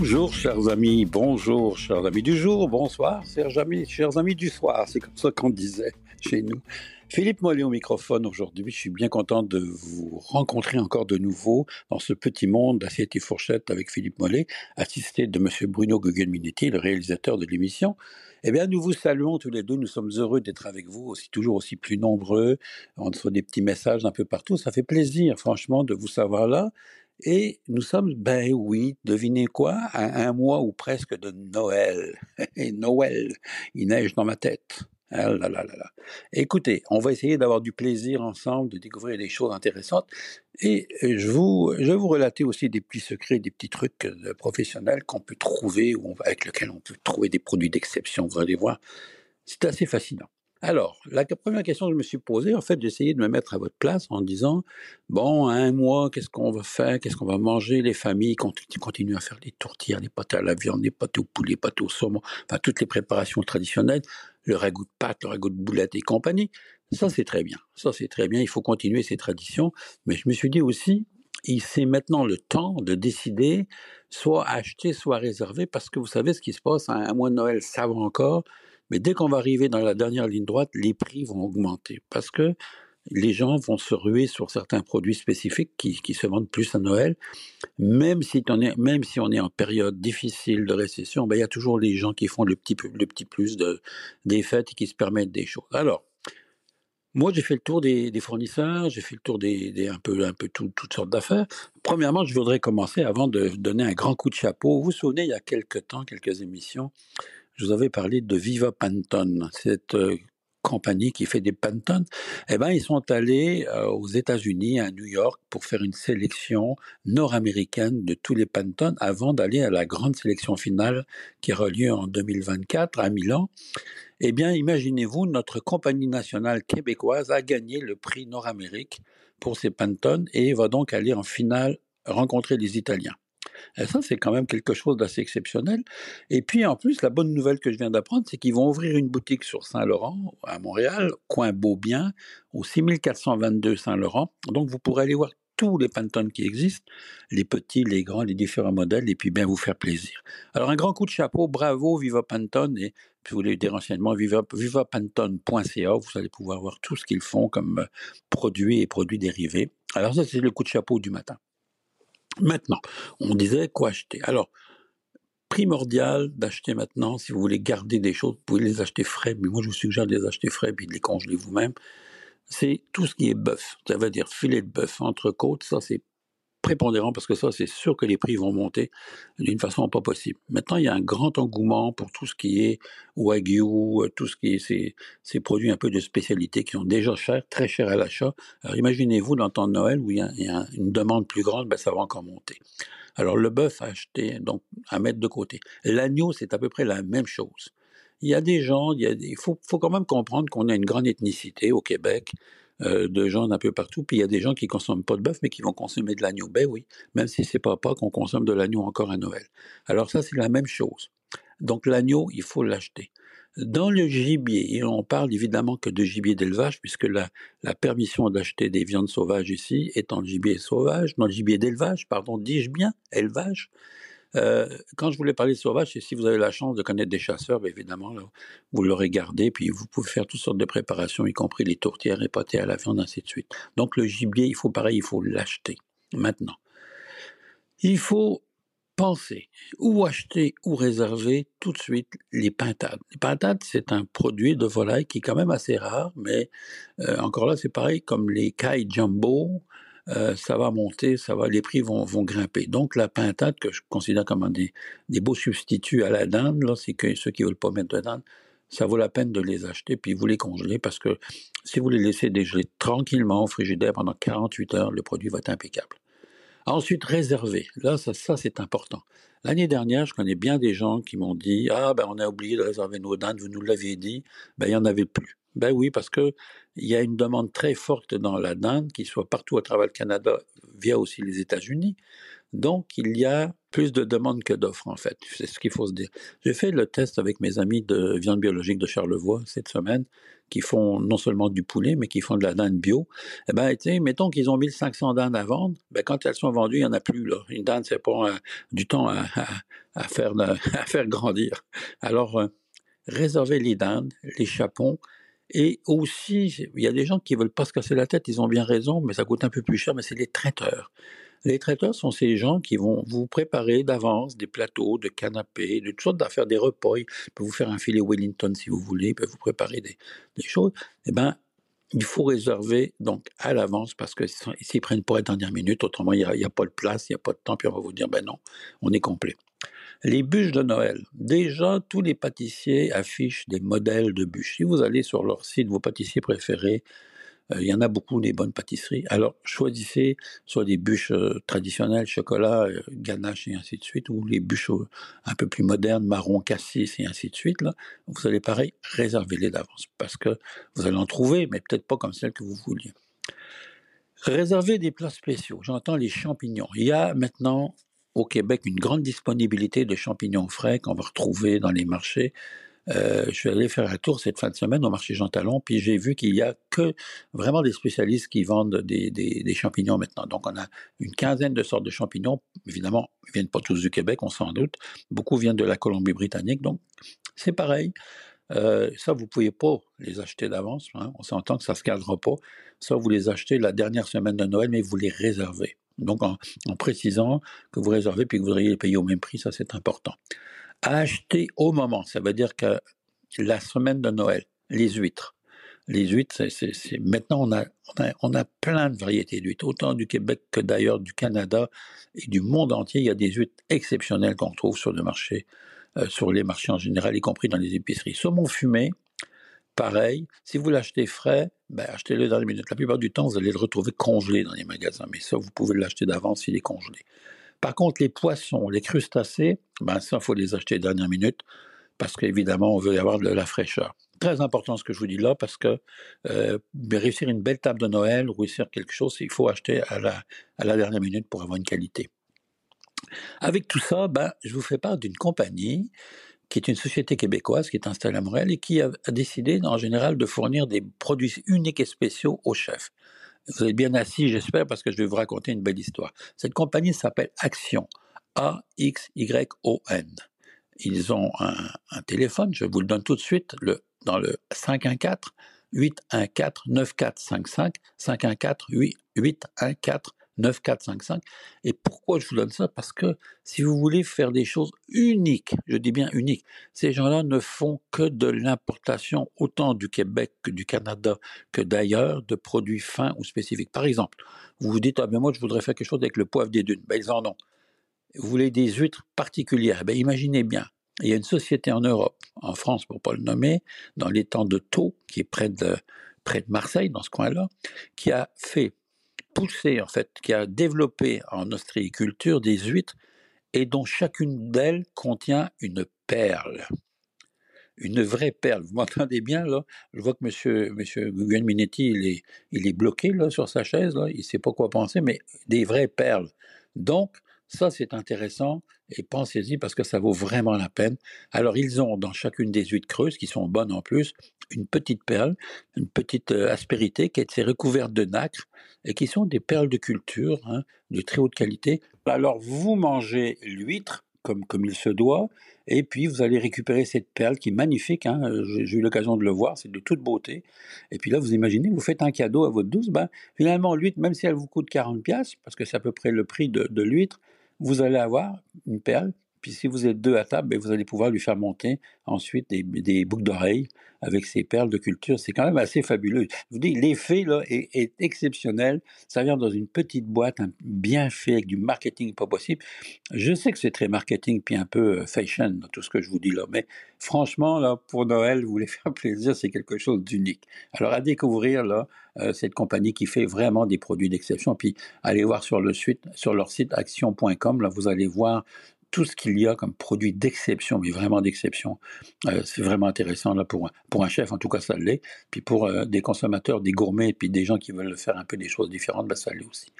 Bonjour chers amis, bonjour chers amis du jour, bonsoir chers amis, chers amis du soir, c'est comme ça qu'on disait chez nous. Philippe Mollet au microphone aujourd'hui, je suis bien content de vous rencontrer encore de nouveau dans ce petit monde d'assiette et fourchette avec Philippe Mollet, assisté de monsieur Bruno Gugelminetti, le réalisateur de l'émission. Eh bien, nous vous saluons tous les deux, nous sommes heureux d'être avec vous, aussi toujours aussi plus nombreux, on reçoit des petits messages un peu partout, ça fait plaisir franchement de vous savoir là. Et nous sommes, ben oui, devinez quoi, à un mois ou presque de Noël. Et Noël, il neige dans ma tête. Ah là là là. Écoutez, on va essayer d'avoir du plaisir ensemble, de découvrir des choses intéressantes. Et je, vous, je vais vous relater aussi des petits secrets, des petits trucs euh, professionnels qu'on peut trouver, ou avec lesquels on peut trouver des produits d'exception, vous allez voir. C'est assez fascinant. Alors, la première question que je me suis posée, en fait, d'essayer de me mettre à votre place en disant, bon, un mois, qu'est-ce qu'on va faire, qu'est-ce qu'on va manger, les familles continuent à faire des tourtières, des pâtes à la viande, des pâtes au poulet, des pâtes au saumon, enfin, toutes les préparations traditionnelles, le ragoût de pâte, le ragoût de boulettes et compagnie. Ça, c'est très bien. Ça, c'est très bien. Il faut continuer ces traditions. Mais je me suis dit aussi, c'est maintenant le temps de décider soit acheter, soit réserver, parce que vous savez ce qui se passe, un mois de Noël, ça va encore, mais dès qu'on va arriver dans la dernière ligne droite, les prix vont augmenter parce que les gens vont se ruer sur certains produits spécifiques qui, se vendent plus à Noël. Même si, on est, même si on est en période difficile de récession, ben, il y a toujours les gens qui font le petit, le petit plus de, des fêtes et qui se permettent des choses. Alors, moi, j'ai fait le tour des, fournisseurs, j'ai fait le tour des, un peu, un peu tout, toutes sortes d'affaires. Premièrement, je voudrais commencer avant de donner un grand coup de chapeau. Vous vous souvenez, il y a quelques temps, quelques émissions, je vous avais parlé de Viva Pantone, cette euh, compagnie qui fait des Pantone. Eh ben, ils sont allés euh, aux États-Unis, à New York, pour faire une sélection nord-américaine de tous les Pantone avant d'aller à la grande sélection finale qui aura lieu en 2024 à Milan. Eh bien, imaginez-vous, notre compagnie nationale québécoise a gagné le prix Nord-Amérique pour ses Pantone et va donc aller en finale rencontrer les Italiens. Et ça, c'est quand même quelque chose d'assez exceptionnel. Et puis, en plus, la bonne nouvelle que je viens d'apprendre, c'est qu'ils vont ouvrir une boutique sur Saint-Laurent, à Montréal, coin Beaubien, au 6422 Saint-Laurent. Donc, vous pourrez aller voir tous les Pantone qui existent, les petits, les grands, les différents modèles, et puis bien vous faire plaisir. Alors, un grand coup de chapeau, bravo, Viva Pantone, et si vous voulez des renseignements, viva, vivapantone.ca, vous allez pouvoir voir tout ce qu'ils font comme produits et produits dérivés. Alors ça, c'est le coup de chapeau du matin. Maintenant, on disait quoi acheter. Alors, primordial d'acheter maintenant, si vous voulez garder des choses, vous pouvez les acheter frais, mais moi je vous suggère de les acheter frais puis de les congeler vous-même. C'est tout ce qui est bœuf, ça veut dire filet de bœuf, entrecôte, ça c'est prépondérant parce que ça, c'est sûr que les prix vont monter d'une façon pas possible. Maintenant, il y a un grand engouement pour tout ce qui est wagyu, tout ce qui est ces, ces produits un peu de spécialité qui sont déjà chers, très chers à l'achat. Alors imaginez-vous dans le temps de Noël où il y a, une demande plus grande, ben ça va encore monter. Alors le bœuf à acheter, donc à mettre de côté. L'agneau, c'est à peu près la même chose. Il y a des gens, il, il faut, faut quand même comprendre qu'on a une grande ethnicité au Québec euh, de gens d'un peu partout. Puis il y a des gens qui consomment pas de bœuf, mais qui vont consommer de l'agneau. Ben oui, même si c'est pas pas qu'on consomme de l'agneau encore à Noël. Alors ça, c'est la même chose. Donc l'agneau, il faut l'acheter. Dans le gibier, et on parle évidemment que de gibier d'élevage, puisque la, la permission d'acheter des viandes sauvages ici est en gibier sauvage, dans le gibier d'élevage, pardon, dis-je bien, élevage, euh, quand je voulais parler sauvage, c'est si vous avez la chance de connaître des chasseurs, évidemment, vous l'aurez gardé, puis vous pouvez faire toutes sortes de préparations, y compris les tourtières et à la viande, ainsi de suite. Donc le gibier, il faut pareil, il faut l'acheter. Maintenant, il faut penser ou acheter ou réserver tout de suite les pintades. Les pintades, c'est un produit de volaille qui est quand même assez rare, mais euh, encore là, c'est pareil comme les cailles jumbo, euh, ça va monter, ça va, les prix vont, vont grimper. Donc la pintade, que je considère comme un des, des beaux substituts à la dinde, là, c'est que ceux qui veulent pas mettre de dinde, ça vaut la peine de les acheter, puis vous les congeler, parce que si vous les laissez dégeler tranquillement au frigidaire pendant 48 heures, le produit va être impeccable. Ensuite, réserver. Là, ça, ça c'est important. L'année dernière, je connais bien des gens qui m'ont dit Ah, ben, on a oublié de réserver nos dindes, vous nous l'aviez dit. Ben, il n'y en avait plus. Ben oui, parce que il y a une demande très forte dans la dinde, qui soit partout à travers le Canada, via aussi les États-Unis. Donc, il y a plus de demandes que d'offres, en fait. C'est ce qu'il faut se dire. J'ai fait le test avec mes amis de viande biologique de Charlevoix cette semaine, qui font non seulement du poulet, mais qui font de la dinde bio. Eh ben, mettons qu'ils ont 1500 dindes à vendre, ben, quand elles sont vendues, il n'y en a plus, là. Une dinde, c'est pas du temps à, faire, à faire grandir. Alors, euh, réservez les dindes, les chapons, et aussi, il y a des gens qui veulent pas se casser la tête, ils ont bien raison, mais ça coûte un peu plus cher, mais c'est les traiteurs. Les traiteurs sont ces gens qui vont vous préparer d'avance des plateaux, de canapés, de toutes sortes d'affaires, des repas. Ils peuvent vous faire un filet Wellington si vous voulez, ils peuvent vous préparer des, choses. Eh ben, il faut réserver donc à l'avance parce que s'ils prennent pour être dernière minute, autrement il n'y a, a, pas de place, il n'y a pas de temps, puis on va vous dire ben non, on est complet. Les bûches de Noël. Déjà, tous les pâtissiers affichent des modèles de bûches. Si vous allez sur leur site, vos pâtissiers préférés, euh, il y en a beaucoup des bonnes pâtisseries. Alors choisissez soit des bûches euh, traditionnelles, chocolat, euh, ganache et ainsi de suite, ou les bûches un peu plus modernes, marron, cassis et ainsi de suite. Là, vous allez pareil, réservez-les d'avance parce que vous allez en trouver, mais peut-être pas comme celles que vous vouliez. Réservez des plats spéciaux. J'entends les champignons. Il y a maintenant au Québec une grande disponibilité de champignons frais qu'on va retrouver dans les marchés. Euh, je suis allé faire un tour cette fin de semaine au marché Jean Talon, puis j'ai vu qu'il y a que vraiment des spécialistes qui vendent des, champignons maintenant. Donc on a une quinzaine de sortes de champignons. Évidemment, ils viennent pas tous du Québec, on s'en doute. Beaucoup viennent de la Colombie-Britannique, donc c'est pareil. Euh, ça, vous ne pouvez pas les acheter d'avance. Hein. On s'entend que ça se cadrera pas. Ça, vous les achetez la dernière semaine de Noël, mais vous les réservez. Donc, en, précisant que vous réservez puis que vous voudriez les payer au même prix, ça, c'est important acheter au moment. Ça veut dire que la semaine de Noël, les huîtres. Les huîtres, maintenant on a, on a, plein de variétés d'huîtres, autant du Québec que d'ailleurs du Canada et du monde entier. Il y a des huîtres exceptionnelles qu'on trouve sur le marché, euh, sur les marchés en général, y compris dans les épiceries. Saumon fumé, pareil. Si vous l'achetez frais, ben, achetez-le dans les minutes. La plupart du temps, vous allez le retrouver congelé dans les magasins, mais ça, vous pouvez l'acheter d'avance s'il est congelé. Par contre, les poissons, les crustacés, ben ça, il faut les acheter dernière minute parce qu'évidemment, on veut avoir de la fraîcheur. Très important ce que je vous dis là parce que euh, réussir une belle table de Noël, réussir quelque chose, il faut acheter à la, à la dernière minute pour avoir une qualité. Avec tout ça, ben, je vous fais part d'une compagnie qui est une société québécoise qui est installée à Montréal et qui a, décidé en général de fournir des produits uniques et spéciaux aux chefs. Vous êtes bien assis, j'espère, parce que je vais vous raconter une belle histoire. Cette compagnie s'appelle Action. A-X-Y-O-N. Ils ont un, téléphone, je vous le donne tout de suite, le, dans le 514 814 9455 514 814 9455. Et pourquoi je vous donne ça? Parce que si vous voulez faire des choses uniques, je dis bien uniques, ces gens-là ne font que de l'importation autant du Québec que du Canada que d'ailleurs de produits fins ou spécifiques. Par exemple, vous vous dites, ah ben moi je voudrais faire quelque chose avec le poivre des dunes. Ben ils en ont. Vous voulez des huîtres particulières. Ben imaginez bien, il y a une société en Europe, en France pour pas le nommer, dans l'étang de Thau, qui est près de, près de Marseille, dans ce coin-là, qui a fait poussé, en fait, qui a développé en ostréiculture des huîtres et dont chacune d'elles contient une perle. Une vraie perle. Vous m'entendez bien, là? Je vois que monsieur, monsieur Minetti, il est, il est bloqué, là, sur sa chaise, là. Il sait pas quoi penser, mais des vraies perles. Donc, ça, c'est intéressant et pensez-y parce que ça vaut vraiment la peine. Alors, ils ont dans chacune des huîtres creuses, qui sont bonnes en plus, une petite perle, une petite euh, aspérité qui est recouverte de nacre et qui sont des perles de culture hein, de très haute qualité. Alors, vous mangez l'huître comme, il se doit, et puis vous allez récupérer cette perle qui est magnifique, hein, j'ai eu l'occasion de le voir, c'est de toute beauté, et puis là vous imaginez, vous faites un cadeau à votre douce, ben, finalement l'huître, même si elle vous coûte 40 pièces parce que c'est à peu près le prix de l'huître, vous allez avoir une perle, puis si vous êtes deux à table, ben, vous allez pouvoir lui faire monter ensuite des, boucles d'oreilles avec ces perles de culture. C'est quand même assez fabuleux. Je vous dis, l'effet là est, exceptionnel. Ça vient dans une petite boîte, bien fait, avec du marketing pas possible. Je sais que c'est très marketing, puis un peu euh, fashion, dans tout ce que je vous dis là, mais franchement, là, pour Noël, vous voulez faire plaisir, c'est quelque chose d'unique. Alors à découvrir, là, euh, cette compagnie qui fait vraiment des produits d'exception. Puis allez voir sur, le sur leur site action.com, là, vous allez voir tout ce qu'il y a comme produit d'exception, mais vraiment d'exception. Euh, c'est vraiment intéressant pour un, chef, en tout cas ça l'est. Puis pour euh, des consommateurs, des gourmets, et puis des gens qui veulent faire un peu des choses différentes, ben, ça l'est aussi.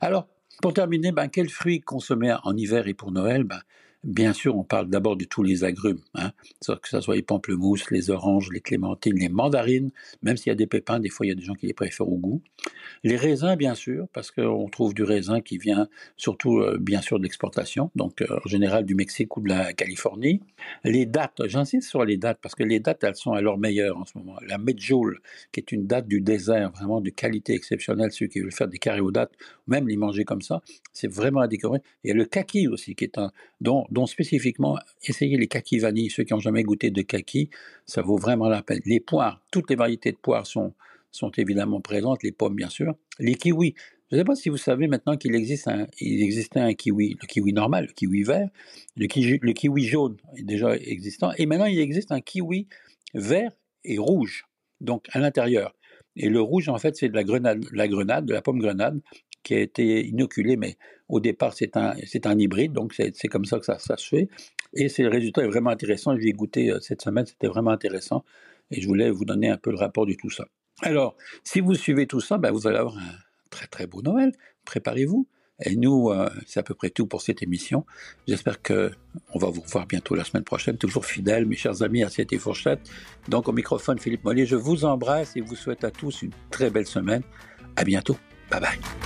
Alors, Pour terminer, ben, quels fruits consommer en hiver et pour Noël? Ben, Bien sûr, on parle d'abord de tous les agrumes, hein, que ce soit les pamplemousses, les oranges, les clémentines, les mandarines, même s'il y a des pépins, des fois il y a des gens qui les préfèrent au goût. Les raisins, bien sûr, parce qu'on trouve du raisin qui vient surtout, euh, bien sûr, de l'exportation, donc euh, en général du Mexique ou de la Californie. Les dates, j'insiste sur les dates, parce que les dates, elles sont à leur meilleur en ce moment. La Medjool, qui est une date du désert, vraiment de qualité exceptionnelle, ceux qui veulent faire des carrés aux dates, même les manger comme ça, c'est vraiment à décorer. Et le kaki aussi, qui est un, dont dont spécifiquement, essayez les kakis vanille. Ceux qui n'ont jamais goûté de kaki, ça vaut vraiment la peine. Les poires, toutes les variétés de poires sont, sont évidemment présentes, les pommes bien sûr. Les kiwis, je ne sais pas si vous savez maintenant qu'il existe un, il existait un kiwi, le kiwi normal, le kiwi vert, le kiwi, jaune est déjà existant, et maintenant il existe un kiwi vert et rouge, donc à l'intérieur. Et le rouge, en fait, c'est de la grenade, la grenade, de la pomme grenade, qui a été inoculé, mais au départ c'est un, un hybride, donc c'est, comme ça que ça, se fait. Et le résultat est vraiment intéressant. Je l'ai goûté euh, cette semaine, c'était vraiment intéressant. Et je voulais vous donner un peu le rapport de tout ça. Alors, si vous suivez tout ça, ben, vous allez avoir un très très beau Noël. Préparez-vous. Et nous, euh, c'est à peu près tout pour cette émission. J'espère que on va vous revoir bientôt la semaine prochaine, toujours fidèle, mes chers amis, à et Fourchette. Donc au microphone, Philippe Mollet, je vous embrasse et vous souhaite à tous une très belle semaine. À bientôt. Bye bye.